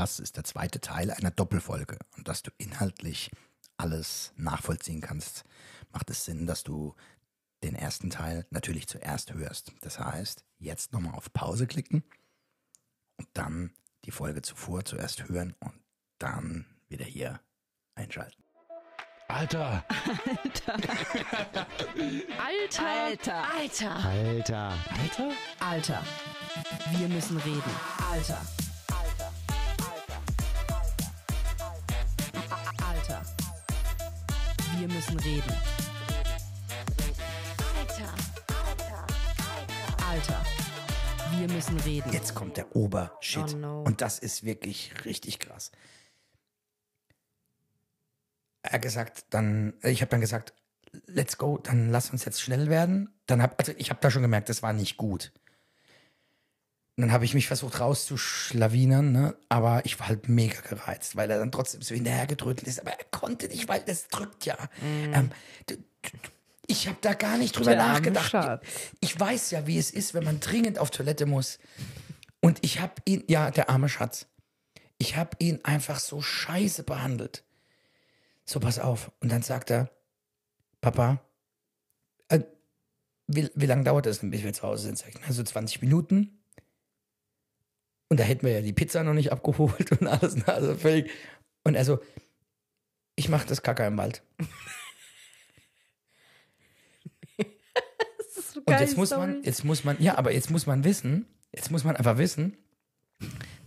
das ist der zweite Teil einer Doppelfolge und dass du inhaltlich alles nachvollziehen kannst, macht es Sinn, dass du den ersten Teil natürlich zuerst hörst. Das heißt, jetzt nochmal auf Pause klicken und dann die Folge zuvor zuerst hören und dann wieder hier einschalten. Alter! Alter. Alter. Alter. Alter. Alter! Alter? Alter. Wir müssen reden. Alter. Wir müssen reden. Alter. Alter. Wir müssen reden. Jetzt kommt der Obershit. Oh no. Und das ist wirklich richtig krass. Er hat gesagt, dann, ich habe dann gesagt, let's go, dann lass uns jetzt schnell werden. Dann hab, also ich habe da schon gemerkt, das war nicht gut. Und dann habe ich mich versucht rauszuschlawinern, ne? aber ich war halt mega gereizt, weil er dann trotzdem so hinterhergedrückt ist. Aber er konnte nicht, weil das drückt ja. Ähm, du, du, ich habe da gar nicht drüber Der nachgedacht. Ich weiß ja, wie es ist, wenn man dringend auf Toilette muss. Und ich habe ihn, ja, der arme Schatz, ich habe ihn einfach so scheiße behandelt. So, pass auf. Und dann sagt er, Papa, äh, wie, wie lange dauert das denn, bis wir zu Hause sind? Sag ich, na, so 20 Minuten. Und da hätten wir ja die Pizza noch nicht abgeholt und alles. ne, Also völlig. Und er so, ich mache das Kacker im Wald. Das ist so Und geil, jetzt muss man, jetzt muss man, ja, aber jetzt muss man wissen, jetzt muss man einfach wissen,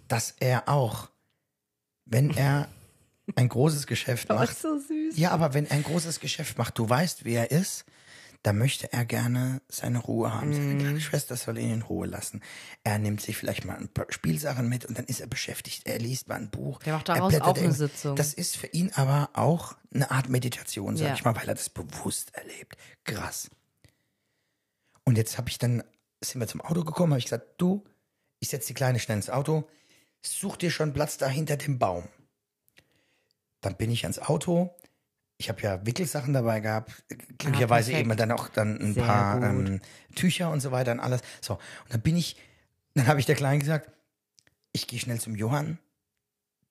dass er auch, wenn er ein großes Geschäft macht, ist so süß. ja, aber wenn er ein großes Geschäft macht, du weißt, wie er ist, dann möchte er gerne seine Ruhe haben. Mhm. Seine kleine Schwester soll ihn in Ruhe lassen. Er nimmt sich vielleicht mal ein paar Spielsachen mit und dann ist er beschäftigt. Er liest mal ein Buch. Der macht daraus auch eine Sitzung. Das ist für ihn aber auch eine Art Meditation, sag Ja. ich mal, weil er das bewusst erlebt. Krass. Und jetzt habe ich dann, sind wir zum Auto gekommen, habe ich gesagt, du, ich setze die Kleine schnell ins Auto, such dir schon Platz da hinter dem Baum. Dann bin ich ans Auto. Ich habe ja Wickelsachen dabei gehabt, glücklicherweise perfekt. eben dann auch dann ein Sehr paar ähm, Tücher und so weiter und alles. So, und dann bin ich, dann habe ich der Kleinen gesagt, ich gehe schnell zum Johann,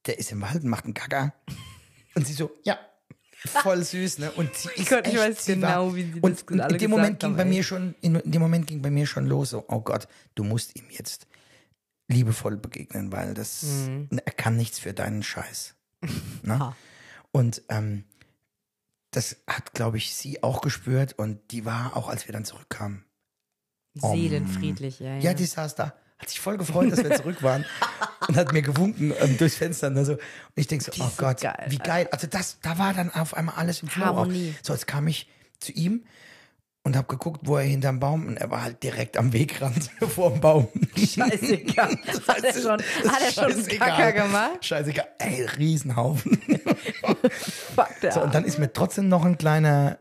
der ist im Wald und macht einen Gaga. Und sie so, ja, voll süß, ne? Und sie ist Gott, ich echt, weiß sie genau, war, wie sie und das in alle dem Moment ging haben, bei ey. mir schon, in, in dem Moment ging bei mir schon los, so, oh Gott, du musst ihm jetzt liebevoll begegnen, weil das, Mhm. er kann nichts für deinen Scheiß. Ne? Und ähm, das hat, glaube ich, sie auch gespürt und die war auch, als wir dann zurückkamen. Seelenfriedlich, ja, ja. Ja, die saß da, hat sich voll gefreut, dass wir zurück waren und hat mir gewunken ähm, durchs Fenster. Und, so. und ich denke so, Die oh Gott, geil, wie geil. Also das, da war dann auf einmal alles im Flow. Auch. So, jetzt kam ich zu ihm und habe geguckt, wo er hinterm Baum und er war halt direkt am Wegrand vor dem Baum. Scheißegal. Hat er schon, hat er schon. Kacker gemacht? Scheißegal. Ey, Riesenhaufen. Fuck, der So, und dann ist mir trotzdem noch ein kleiner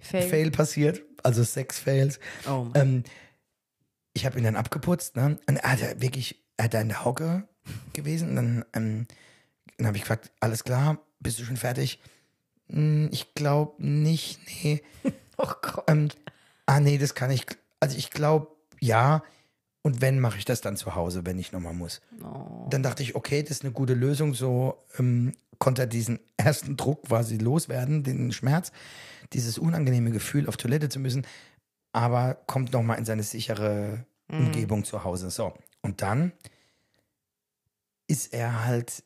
Fail. Fail passiert, also sechs Fails. Oh. Ähm, ich habe ihn dann abgeputzt, ne? Und er hat ja wirklich, er hat da in der Hocke gewesen. Und dann, ähm, dann habe ich gefragt, alles klar, bist du schon fertig? Hm, ich glaube nicht, nee. Oh Gott. Ähm, ah, nee, das kann ich. Also ich glaube, ja. Und wenn, mache ich das dann zu Hause, wenn ich nochmal muss. Oh. Dann dachte ich, okay, das ist eine gute Lösung. So ähm, konnte er diesen ersten Druck quasi loswerden, den Schmerz, dieses unangenehme Gefühl, auf Toilette zu müssen, aber kommt nochmal in seine sichere Umgebung zu Hause. So. Und dann ist er halt.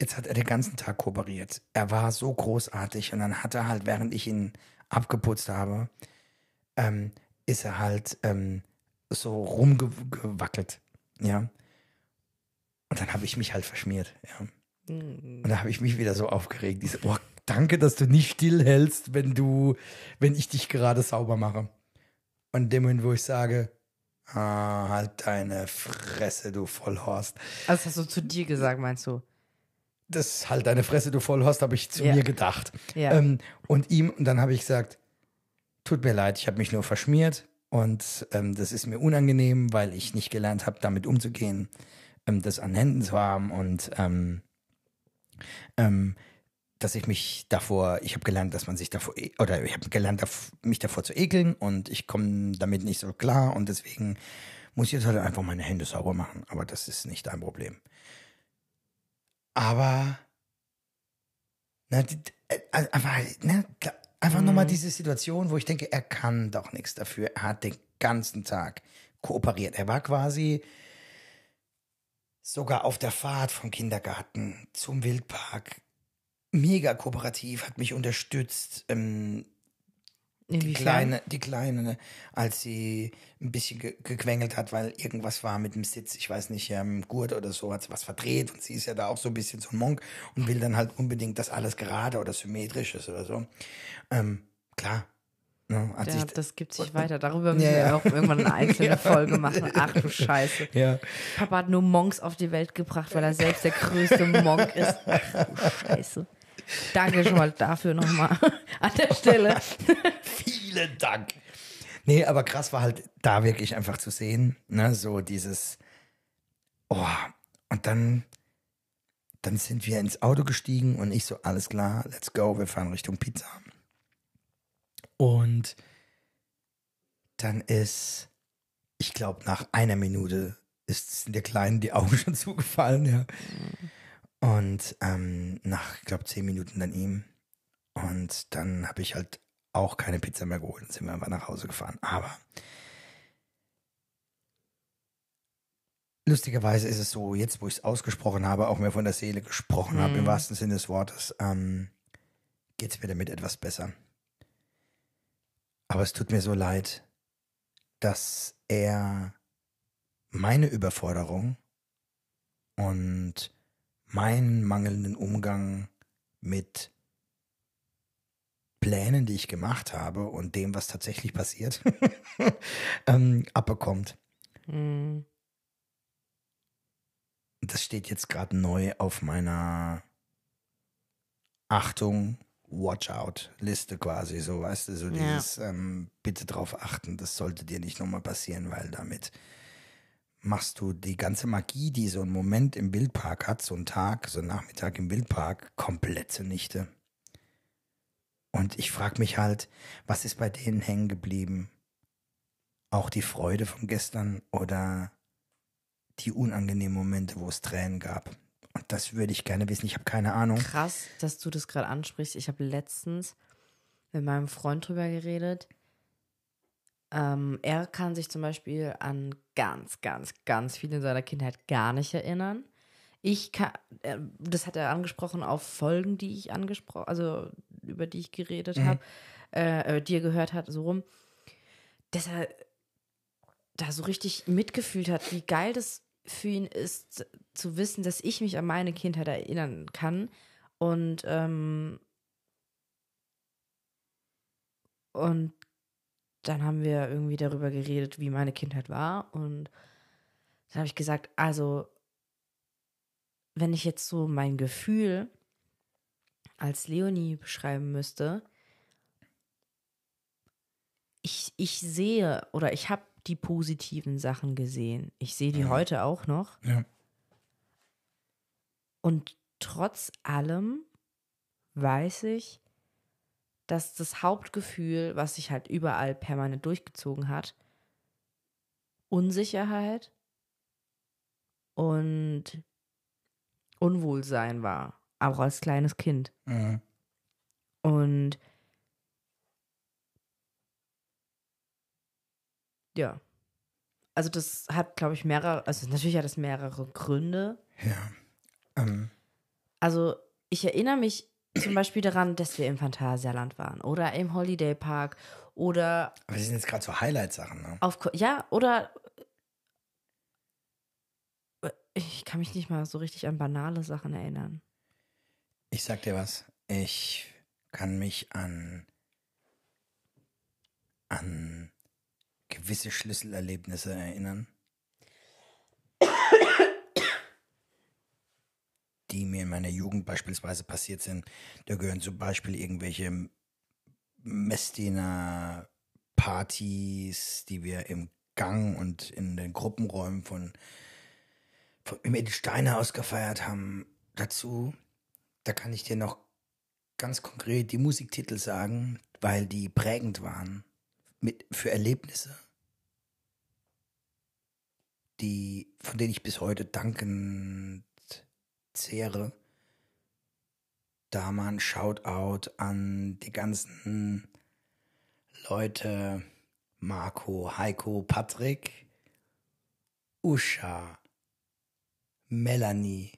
Jetzt hat er den ganzen Tag kooperiert. Er war so großartig und dann hat er halt, während ich ihn abgeputzt habe, ähm, ist er halt ähm, so rumgewackelt. Ja. Und dann habe ich mich halt verschmiert. Ja. Hm. Und da habe ich mich wieder so aufgeregt. Diese, oh, danke, dass du nicht stillhältst, wenn du, wenn ich dich gerade sauber mache. Und in dem Moment, wo ich sage, ah, halt deine Fresse, du Vollhorst. Also das hast du zu dir gesagt, meinst du? Das halt deine Fresse, du Vollhorst, habe ich zu Ja. mir gedacht. Ja. Ähm, und ihm, und dann habe ich gesagt, tut mir leid, ich habe mich nur verschmiert und ähm, das ist mir unangenehm, weil ich nicht gelernt habe, damit umzugehen, ähm, das an Händen zu haben und ähm, ähm, dass ich mich davor, ich habe gelernt, dass man sich davor, e- oder ich habe gelernt, mich davor zu ekeln und ich komme damit nicht so klar und deswegen muss ich jetzt halt einfach meine Hände sauber machen, aber das ist nicht dein Problem. Aber äh, einfach, ne, einfach nochmal diese Situation, wo ich denke, er kann doch nichts dafür. Er hat den ganzen Tag kooperiert. Er war quasi sogar auf der Fahrt vom Kindergarten zum Wildpark mega kooperativ, hat mich unterstützt. Ähm, die Inwiefern? Kleine, die Kleine, als sie ein bisschen ge gequengelt hat, weil irgendwas war mit dem Sitz, ich weiß nicht, ähm, Gurt oder so, hat sie was verdreht und sie ist ja da auch so ein bisschen so ein Monk und will dann halt unbedingt, dass alles gerade oder symmetrisch ist oder so. Ähm, klar. Ne, Ja, sich, das gibt sich weiter. Darüber müssen Ja, wir ja. auch irgendwann eine einzelne Folge machen. Ach du Scheiße. Papa hat nur Monks auf die Welt gebracht, weil er selbst der größte Monk ist. Ach du Scheiße. Danke schon mal dafür nochmal an der Stelle. Vielen Dank. Nee, aber krass war halt da wirklich einfach zu sehen, ne, so dieses, oh, und dann, dann sind wir ins Auto gestiegen und ich so, alles klar, let's go, wir fahren Richtung Pizza. Und dann ist, ich glaube, nach einer Minute ist sind der Kleinen die Augen schon zugefallen, ja. Und ähm, nach, ich glaube, zehn Minuten dann ihm. Und dann habe ich halt auch keine Pizza mehr geholt und sind wir einfach nach Hause gefahren. Aber lustigerweise ist es so, jetzt wo ich es ausgesprochen habe, auch mir von der Seele gesprochen habe, im wahrsten Sinne des Wortes, ähm, geht es mir damit etwas besser. Aber es tut mir so leid, dass er meine Überforderung und meinen mangelnden Umgang mit Plänen, die ich gemacht habe und dem, was tatsächlich passiert, ähm, abbekommt. Hm. Das steht jetzt gerade neu auf meiner Achtung, Watch out Liste quasi, so weißt du, so Ja. dieses ähm, bitte drauf achten, das sollte dir nicht nochmal passieren, weil damit machst du die ganze Magie, die so ein Moment im Wildpark hat, so ein Tag, so ein Nachmittag im Wildpark, komplett zunichte. Und ich frage mich halt, was ist bei denen hängen geblieben? Auch die Freude von gestern oder die unangenehmen Momente, wo es Tränen gab? Und das würde ich gerne wissen. Ich habe keine Ahnung. Krass, dass du das gerade ansprichst. Ich habe letztens mit meinem Freund drüber geredet. Ähm, er kann sich zum Beispiel an ganz, ganz, ganz viel in seiner Kindheit gar nicht erinnern. Ich kann, äh, das hat er angesprochen auf Folgen, die ich angesprochen, also über die ich geredet habe, äh, äh, die er gehört hat, so rum, dass er da so richtig mitgefühlt hat, wie geil das für ihn ist, zu wissen, dass ich mich an meine Kindheit erinnern kann. Und, ähm, und dann haben wir irgendwie darüber geredet, wie meine Kindheit war. Und dann habe ich gesagt, also, wenn ich jetzt so mein Gefühl als Leonie beschreiben müsste, ich, ich sehe oder ich habe die positiven Sachen gesehen. Ich sehe die heute auch noch. Ja. Und trotz allem weiß ich, dass das Hauptgefühl, was sich halt überall permanent durchgezogen hat, Unsicherheit und Unwohlsein war, auch als kleines Kind. Mhm. Und ja. Also das hat, glaube ich, mehrere, also natürlich hat es mehrere Gründe. Ja. Ähm, Also ich erinnere mich zum Beispiel daran, dass wir im Phantasialand waren oder im Holiday Park oder aber das sind jetzt gerade so Highlight-Sachen, ne? auf, ja, oder ich kann mich nicht mal so richtig an banale Sachen erinnern. Ich sag dir was. Ich kann mich an, an gewisse Schlüsselerlebnisse erinnern, die mir in meiner Jugend beispielsweise passiert sind. Da gehören zum Beispiel irgendwelche Messdiener Partys, die wir im Gang und in den Gruppenräumen von, von im Edelsteinhaus gefeiert haben. Dazu, da kann ich dir noch ganz konkret die Musiktitel sagen, weil die prägend waren mit, für Erlebnisse. die, von denen ich bis heute dankend zehre. Da mal ein Shoutout an die ganzen Leute, Marco, Heiko, Patrick, Usha, Melanie,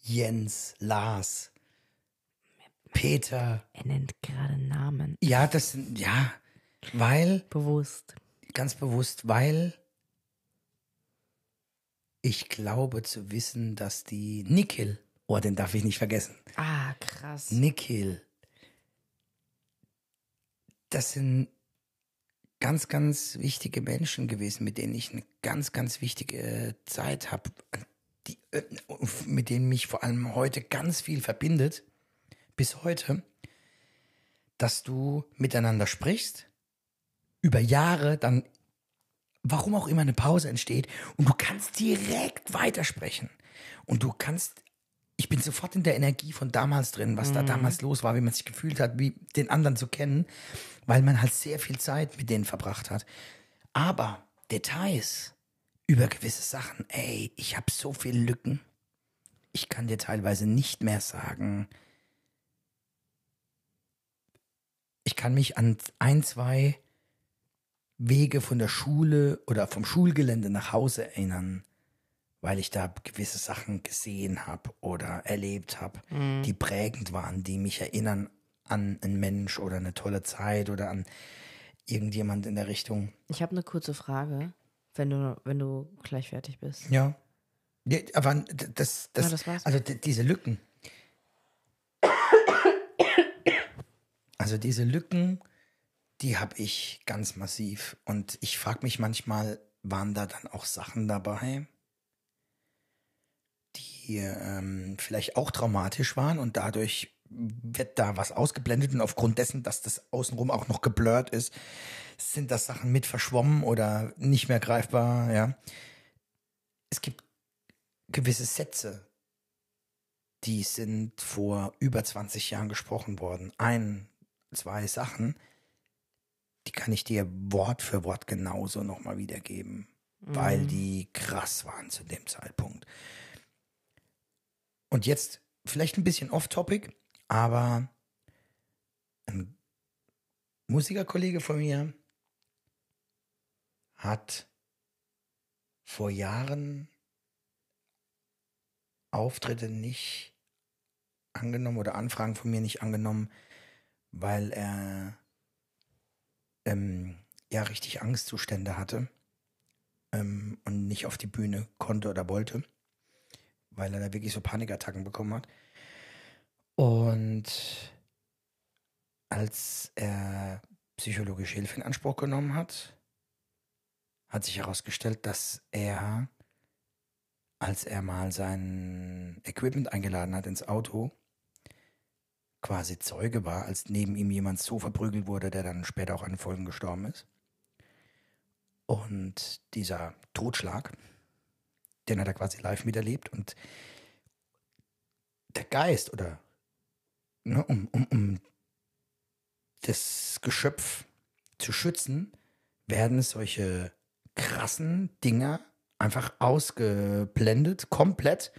Jens, Lars, Peter. Er nennt gerade Namen. Ja, das sind, ja, weil, Bewusst. ganz bewusst, weil ich glaube zu wissen, dass die Nikhil, oh, den darf ich nicht vergessen, Ah, krass. Nikhil, das sind ganz, ganz wichtige Menschen gewesen, mit denen ich eine ganz, ganz wichtige Zeit habe, die, äh, mit denen mich vor allem heute ganz viel verbindet, bis heute, dass du miteinander sprichst, über Jahre dann, warum auch immer eine Pause entsteht und du kannst direkt weitersprechen und du kannst ich bin sofort in der Energie von damals drin, was da damals los war, wie man sich gefühlt hat, wie den anderen zu kennen, weil man halt sehr viel Zeit mit denen verbracht hat. Aber Details über gewisse Sachen, ey, ich habe so viele Lücken. Ich kann dir teilweise nicht mehr sagen. Ich kann mich an ein, zwei Wege von der Schule oder vom Schulgelände nach Hause erinnern weil ich da gewisse Sachen gesehen habe oder erlebt habe, die prägend waren, die mich erinnern an einen Mensch oder eine tolle Zeit oder an irgendjemand in der Richtung. Ich habe eine kurze Frage, wenn du, wenn du gleich fertig bist. Ja. ja aber das, das, Ja, das war's. also diese Lücken. Also diese Lücken, die habe ich ganz massiv. Und ich frage mich manchmal, waren da dann auch Sachen dabei, die ähm, vielleicht auch traumatisch waren und dadurch wird da was ausgeblendet und aufgrund dessen, dass das außenrum auch noch geblurrt ist, sind das Sachen mit verschwommen oder nicht mehr greifbar, ja. Es gibt gewisse Sätze, die sind vor über 20 Jahren gesprochen worden. Ein, zwei Sachen, die kann ich dir Wort für Wort genauso nochmal wiedergeben, weil die krass waren zu dem Zeitpunkt. Und jetzt vielleicht ein bisschen off-topic, aber ein Musikerkollege von mir hat vor Jahren Auftritte nicht angenommen oder Anfragen von mir nicht angenommen, weil er ähm, ja richtig Angstzustände hatte ähm, und nicht auf die Bühne konnte oder wollte, weil er da wirklich so Panikattacken bekommen hat. Und als er psychologische Hilfe in Anspruch genommen hat, hat sich herausgestellt, dass er, als er mal sein Equipment eingeladen hat ins Auto, quasi Zeuge war, als neben ihm jemand so verprügelt wurde, der dann später auch an Folgen gestorben ist. Und dieser Totschlag, den hat er quasi live miterlebt und der Geist oder ne, um, um, um das Geschöpf zu schützen, werden solche krassen Dinger einfach ausgeblendet, komplett.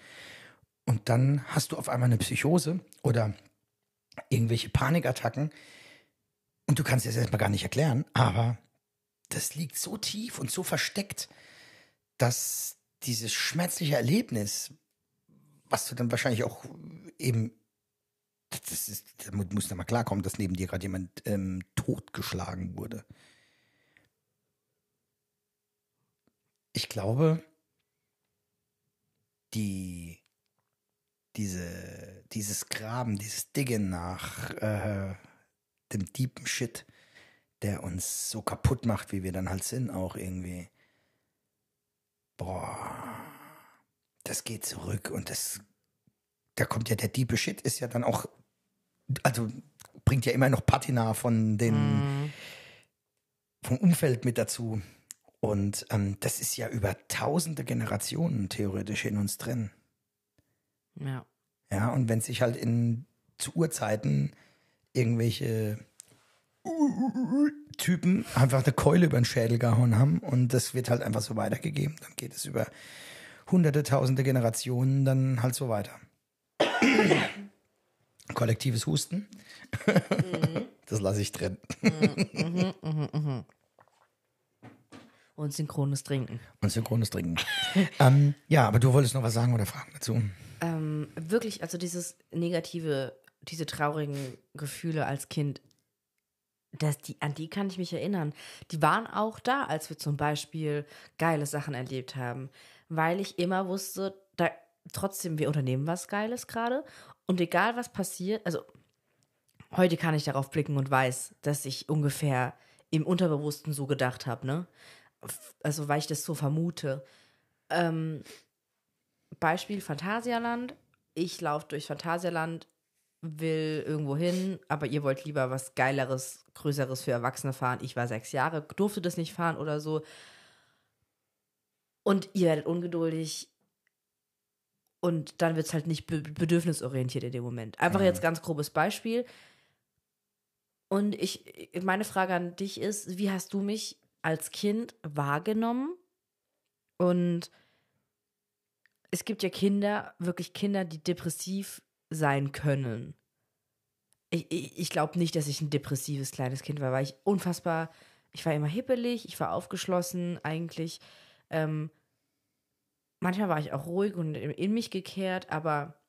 Und dann hast du auf einmal eine Psychose oder irgendwelche Panikattacken. Und du kannst es erstmal gar nicht erklären, aber das liegt so tief und so versteckt, dass dieses schmerzliche Erlebnis, was du dann wahrscheinlich auch eben, das ist, da mu- muss da mal klarkommen, dass neben dir gerade jemand ähm, totgeschlagen wurde. Ich glaube, die, diese, dieses Graben, dieses Diggen nach äh, dem deepen Shit, der uns so kaputt macht, wie wir dann halt sind, auch irgendwie. Boah, das geht zurück und das, da kommt ja der diepe Shit, ist ja dann auch, also bringt ja immer noch Patina von den, vom Umfeld mit dazu. Und ähm, das ist ja über tausende Generationen theoretisch in uns drin. Ja. Ja, und wenn sich halt in zu Urzeiten irgendwelche Typen einfach eine Keule über den Schädel gehauen haben und das wird halt einfach so weitergegeben. Dann geht es über hunderte, tausende Generationen dann halt so weiter. Kollektives Husten. Das lasse ich drin. Und synchrones Trinken. Und synchrones Trinken. ähm, ja, aber du wolltest noch was sagen oder fragen dazu? Ähm, wirklich, also dieses negative, diese traurigen Gefühle als Kind, das, die, an die kann ich mich erinnern. Die waren auch da, als wir zum Beispiel geile Sachen erlebt haben. Weil ich immer wusste, da, trotzdem, wir unternehmen was Geiles gerade. Und egal was passiert, also heute kann ich darauf blicken und weiß, dass ich ungefähr im Unterbewussten so gedacht habe, ne? Also, weil ich das so vermute. Ähm, Beispiel Phantasialand. Ich laufe durch Phantasialand, will irgendwo hin, aber ihr wollt lieber was Geileres, Größeres für Erwachsene fahren. Ich war sechs Jahre, durfte das nicht fahren oder so. Und ihr werdet ungeduldig. Und dann wird es halt nicht be bedürfnisorientiert in dem Moment. Einfach jetzt ganz grobes Beispiel. Und ich, meine Frage an dich ist, wie hast du mich als Kind wahrgenommen? Und es gibt ja Kinder, wirklich Kinder, die depressiv sein können. Ich, ich, ich glaube nicht, dass ich ein depressives kleines Kind war, weil ich unfassbar, ich war immer hippelig, ich war aufgeschlossen eigentlich. Ähm, manchmal war ich auch ruhig und in, mich gekehrt, aber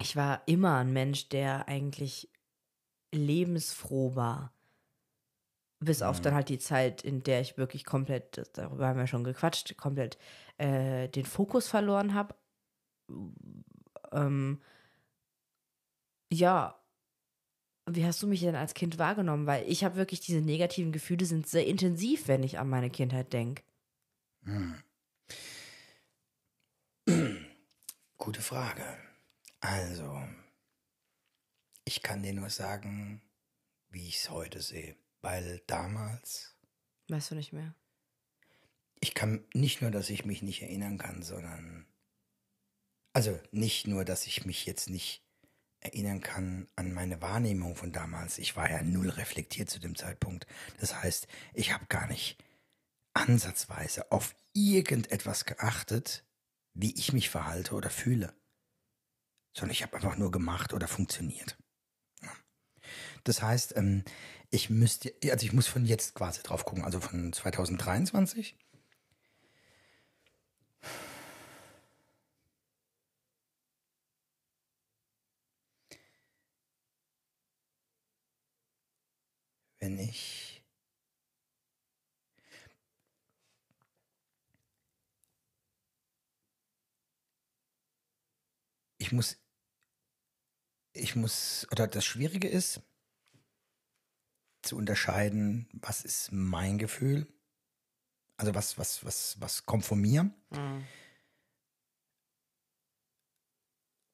ich war immer ein Mensch, der eigentlich lebensfroh war. Bis auf dann halt die Zeit, in der ich wirklich komplett, darüber haben wir schon gequatscht, komplett äh, den Fokus verloren habe. Ähm, ja, wie hast du mich denn als Kind wahrgenommen? Weil ich habe wirklich diese negativen Gefühle sind sehr intensiv, wenn ich an meine Kindheit denke. Gute Frage. Also, ich kann dir nur sagen, wie ich es heute sehe. Weil damals, Weißt du nicht mehr? Ich kann nicht nur, dass ich mich nicht erinnern kann, sondern, also nicht nur, dass ich mich jetzt nicht erinnern kann an meine Wahrnehmung von damals. Ich war ja null reflektiert zu dem Zeitpunkt. Das heißt, ich habe gar nicht ansatzweise auf irgendetwas geachtet, wie ich mich verhalte oder fühle. Sondern ich habe einfach nur gemacht oder funktioniert. Das heißt, ähm, ich müsste, also ich muss von jetzt quasi drauf gucken, also von 2023. Wenn ich. Ich muss, ich muss, oder das Schwierige ist, zu unterscheiden, was ist mein Gefühl, also was, was, was, was kommt von mir,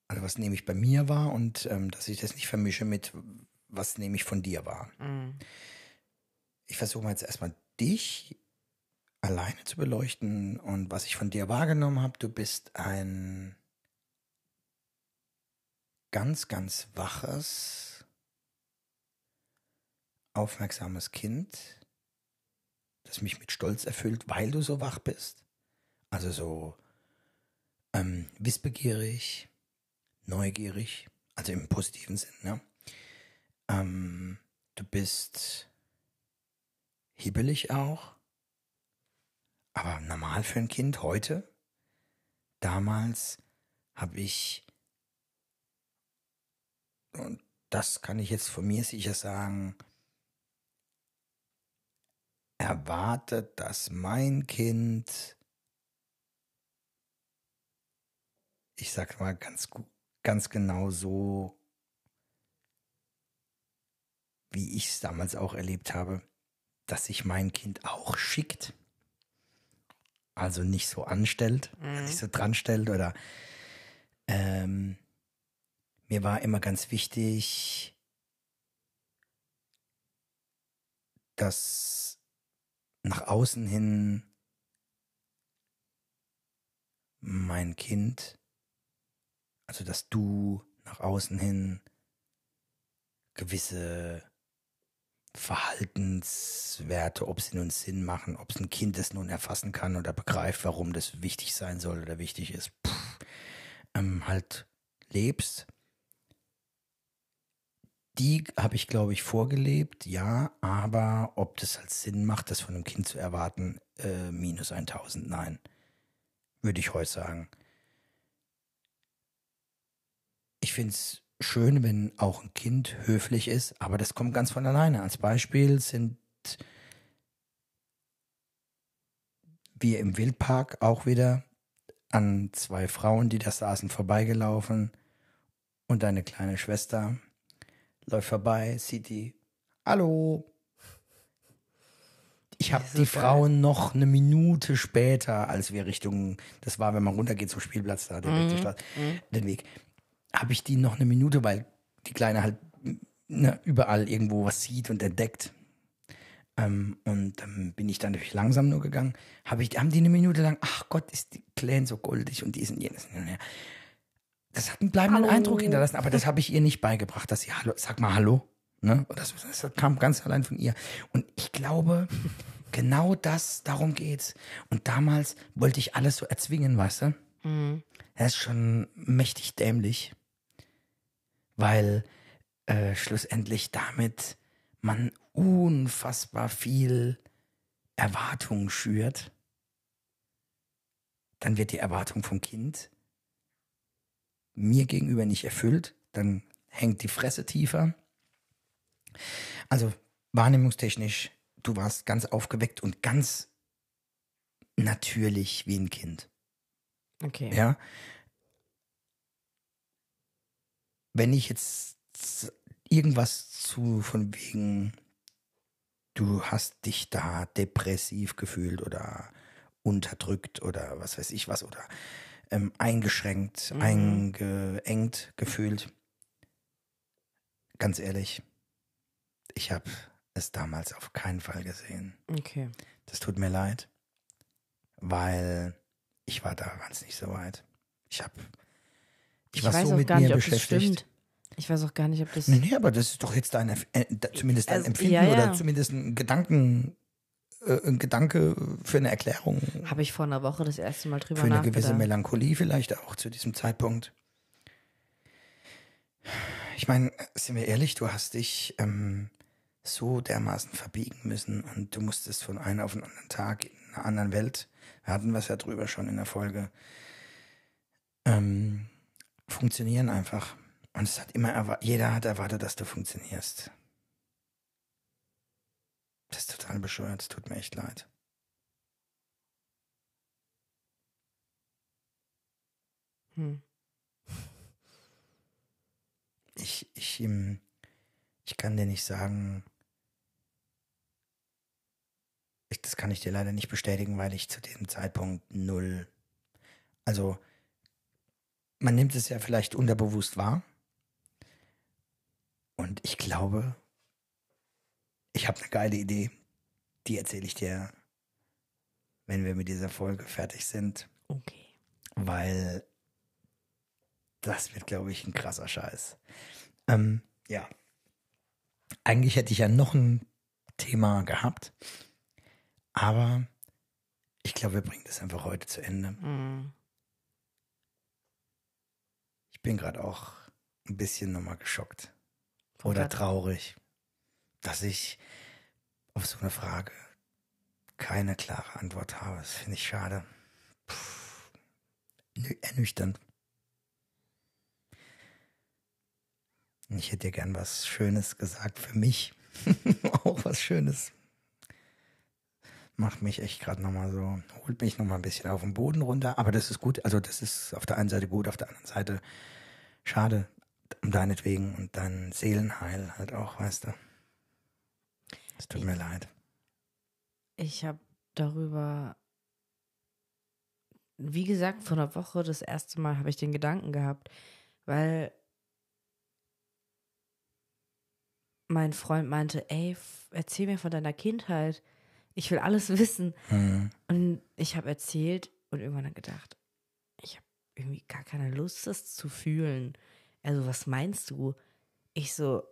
also was nehme ich bei mir wahr und ähm, dass ich das nicht vermische mit, was nehme ich von dir wahr. Ich versuche mal jetzt erstmal dich alleine zu beleuchten und was ich von dir wahrgenommen habe, du bist ein ganz, ganz waches, aufmerksames Kind, das mich mit Stolz erfüllt, weil du so wach bist. Also so ähm, wissbegierig, neugierig, also im positiven Sinn. Ne? Ähm, du bist hibbelig auch, aber normal für ein Kind heute. Damals habe ich und das kann ich jetzt von mir sicher sagen, erwartet, dass mein Kind, ich sag mal ganz, ganz genau so, wie ich es damals auch erlebt habe, dass sich mein Kind auch schickt. Also nicht so anstellt, nicht so dran stellt oder ähm, mir war immer ganz wichtig, dass nach außen hin mein Kind, also dass du nach außen hin gewisse Verhaltenswerte, ob sie nun Sinn machen, ob ein Kind es nun erfassen kann oder begreift, warum das wichtig sein soll oder wichtig ist, pff, ähm, halt lebst. Die habe ich, glaube ich, vorgelebt, ja, aber ob das halt Sinn macht, das von einem Kind zu erwarten, äh, minus 1000, nein. Würde ich heute sagen. Ich finde es schön, wenn auch ein Kind höflich ist, aber das kommt ganz von alleine. Als Beispiel sind wir im Wildpark auch wieder an zwei Frauen, die da saßen, vorbeigelaufen und deine kleine Schwester läuft vorbei, sieht die, hallo. Ich habe die geil. Frauen noch eine Minute später, als wir Richtung, das war, wenn man runtergeht zum Spielplatz da, der Weg zur Stadt, den Weg, habe ich die noch eine Minute, weil die Kleine halt ne, überall irgendwo was sieht und entdeckt. Ähm, und dann bin ich dann natürlich langsam nur gegangen. Hab ich, haben die eine Minute lang, ach Gott, ist die Kleine so goldig und dies und jenes. Das hat einen bleibenden Hallo. Eindruck hinterlassen, aber das habe ich ihr nicht beigebracht, dass sie Hallo, sag mal Hallo. Ne? Das, das kam ganz allein von ihr. Und ich glaube, genau das, darum geht's. Und damals wollte ich alles so erzwingen, weißt du? Das ist schon mächtig dämlich, weil äh, schlussendlich damit man unfassbar viel Erwartung schürt. Dann wird die Erwartung vom Kind mir gegenüber nicht erfüllt, dann hängt die Fresse tiefer. Also wahrnehmungstechnisch, du warst ganz aufgeweckt und ganz natürlich wie ein Kind. Okay. Ja. Wenn ich jetzt irgendwas zu von wegen, du hast dich da depressiv gefühlt oder unterdrückt oder was weiß ich was oder ähm, eingeschränkt, Mhm. eingeengt gefühlt. Ganz ehrlich, ich habe es damals auf keinen Fall gesehen. Okay. Das tut mir leid, weil ich war damals nicht so weit. Ich habe, ich, Ich, war weiß so auch mit gar mir nicht, ob das beschäftigt. stimmt. Ich weiß auch gar nicht, ob das. Nee, nee, aber das ist doch jetzt dein, äh, zumindest dein Also, Empfinden ja, ja. oder zumindest ein Gedanken, äh, ein Gedanke für eine Erklärung, Habe ich vor einer Woche das erste Mal drüber für eine nachgedacht. gewisse Melancholie vielleicht auch zu diesem Zeitpunkt. Ich meine, sind wir ehrlich, du hast dich ähm, so dermaßen verbiegen müssen und du musstest von einem auf den anderen Tag in einer anderen Welt, wir hatten was ja drüber schon in der Folge, ähm, funktionieren einfach. Und es hat immer jeder hat erwartet, dass du funktionierst. Das ist total bescheuert, es tut mir echt leid. Hm. Ich, ich, ähm, ich kann dir nicht sagen, ich, das kann ich dir leider nicht bestätigen, weil ich zu dem Zeitpunkt null, also man nimmt es ja vielleicht unterbewusst wahr. Und ich glaube, ich habe eine geile Idee, die erzähle ich dir, wenn wir mit dieser Folge fertig sind, Okay. weil das wird, glaube ich, ein krasser Scheiß. Ähm, ja. Eigentlich hätte ich ja noch ein Thema gehabt, aber ich glaube, wir bringen das einfach heute zu Ende. Hm. Ich bin gerade auch ein bisschen nochmal geschockt oder traurig, dass ich auf so eine Frage keine klare Antwort habe. Das finde ich schade. Puh. Nü- Ernüchternd. Ich hätte dir gern was Schönes gesagt für mich. auch was Schönes. Macht mich echt gerade nochmal so, holt mich nochmal ein bisschen auf den Boden runter. Aber das ist gut. Also, das ist auf der einen Seite gut, auf der anderen Seite schade. Um deinetwegen und dein Seelenheil halt auch, weißt du. Es tut mir leid. Ich habe darüber, wie gesagt, vor einer Woche das erste Mal habe ich den Gedanken gehabt, weil mein Freund meinte, ey, erzähl mir von deiner Kindheit. Ich will alles wissen. Hm. Und ich habe erzählt und irgendwann gedacht, ich irgendwie gar keine Lust, das zu fühlen. Also, was meinst du? Ich so,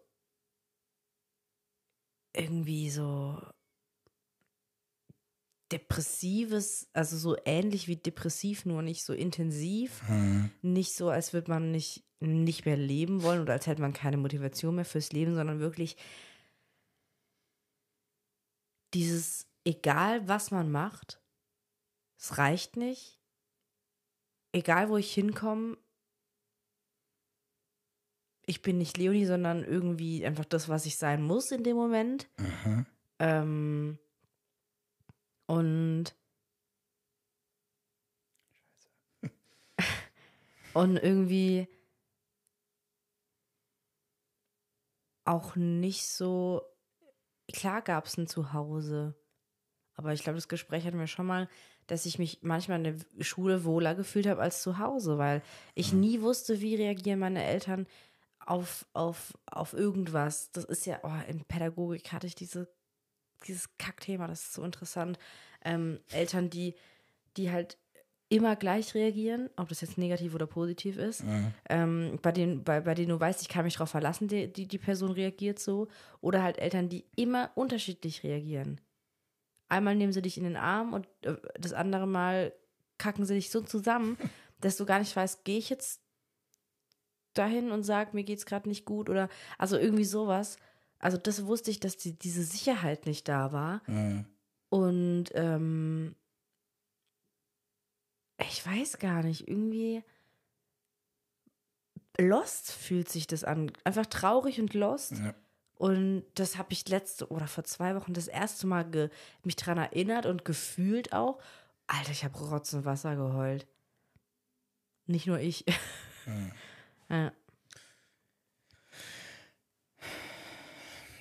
irgendwie so depressives, also so ähnlich wie depressiv, nur nicht so intensiv. Nicht so, als würde man nicht, nicht mehr leben wollen oder als hätte man keine Motivation mehr fürs Leben, sondern wirklich dieses, egal was man macht, es reicht nicht. Egal wo ich hinkomme, ich bin nicht Leonie, sondern irgendwie einfach das, was ich sein muss in dem Moment. Ähm, und und irgendwie auch nicht so klar gab es ein Zuhause, aber ich glaube, das Gespräch hatten wir schon mal, dass ich mich manchmal in der Schule wohler gefühlt habe als zu Hause, weil ich nie wusste, wie reagieren meine Eltern auf, auf, auf irgendwas. Das ist ja, oh, in Pädagogik hatte ich diese, dieses Kackthema, das ist so interessant. Ähm, Eltern, die, die halt immer gleich reagieren, ob das jetzt negativ oder positiv ist. Ähm, bei, denen, bei, bei denen du weißt, ich kann mich darauf verlassen, die, die, die Person reagiert so. Oder halt Eltern, die immer unterschiedlich reagieren. Einmal nehmen sie dich in den Arm und äh, das andere Mal kacken sie dich so zusammen, dass du gar nicht weißt, gehe ich jetzt dahin und sag, mir geht's gerade nicht gut oder also irgendwie sowas. Also das wusste ich, dass die, diese Sicherheit nicht da war. Mhm. Und ähm, ich weiß gar nicht, irgendwie lost fühlt sich das an. Einfach traurig und lost. Ja. Und das habe ich letzte oder vor zwei Wochen das erste Mal ge mich dran erinnert und gefühlt auch. Alter, ich habe Rotz und Wasser geheult. Nicht nur ich. ja.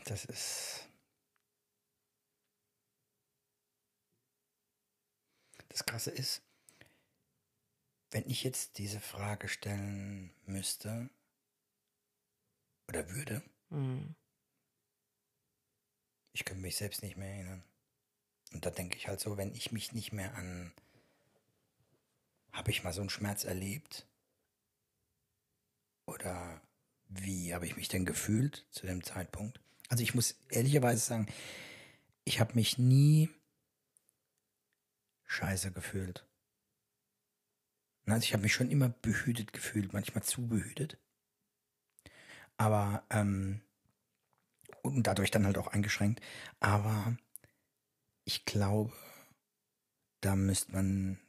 Das ist. Das Krasse ist, wenn ich jetzt diese Frage stellen müsste oder würde, Mhm. Ich könnte mich selbst nicht mehr erinnern. Und da denke ich halt so, wenn ich mich nicht mehr an, habe ich mal so einen Schmerz erlebt? Oder wie habe ich mich denn gefühlt zu dem Zeitpunkt? Also ich muss ehrlicherweise sagen, ich habe mich nie scheiße gefühlt. Also ich habe mich schon immer behütet gefühlt, manchmal zu behütet. Aber, ähm, und dadurch dann halt auch eingeschränkt. Aber ich glaube, da müsste man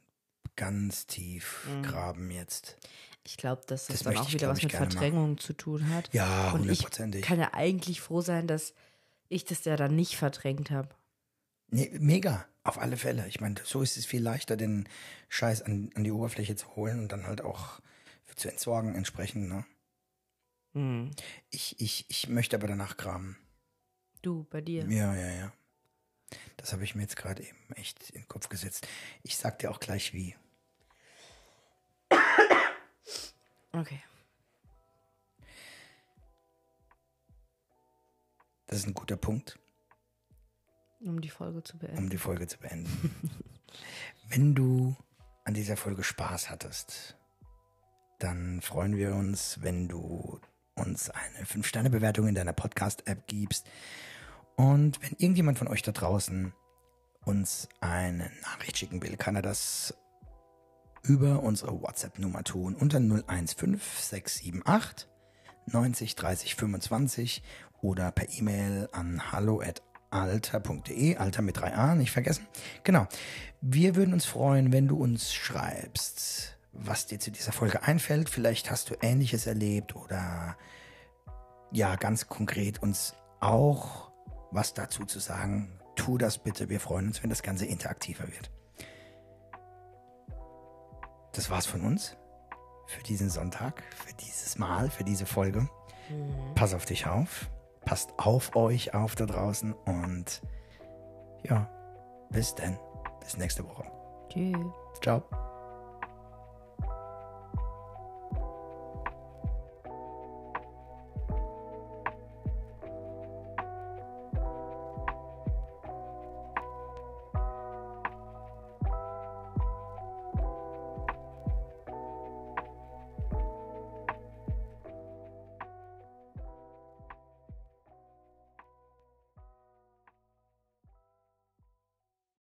ganz tief graben jetzt. Ich glaube, dass das, Das dann auch wieder was mit Verdrängung zu tun hat. Ja, Und ich hundertprozentig. kann ja eigentlich froh sein, dass ich das ja dann nicht verdrängt habe. Nee, mega, auf alle Fälle. Ich meine, so ist es viel leichter, den Scheiß an, an die Oberfläche zu holen und dann halt auch zu entsorgen entsprechend. Ne? Hm. Ich, ich, ich möchte aber danach graben. Du, bei dir. Ja, ja, ja. Das habe ich mir jetzt gerade eben echt in den Kopf gesetzt. Ich sag dir auch gleich wie. Okay. Das ist ein guter Punkt, Um die Folge zu beenden. um die Folge zu beenden. Wenn du an dieser Folge Spaß hattest, dann freuen wir uns, wenn du uns eine 5-Sterne-Bewertung in deiner Podcast-App gibst. Und wenn irgendjemand von euch da draußen uns eine Nachricht schicken will, kann er das über unsere WhatsApp-Nummer tun unter 015678 90 30 25 oder per E-Mail an hallo at alter.de, alter mit 3a, nicht vergessen. Genau. Wir würden uns freuen, wenn du uns schreibst, was dir zu dieser Folge einfällt. Vielleicht hast du Ähnliches erlebt oder ja, ganz konkret uns auch was dazu zu sagen. Tu das bitte. Wir freuen uns, wenn das Ganze interaktiver wird. Das war's von uns für diesen Sonntag, für dieses Mal, für diese Folge. Pass auf dich auf. Passt auf euch auf da draußen und ja, bis dann. Bis nächste Woche. Tschüss. Ciao.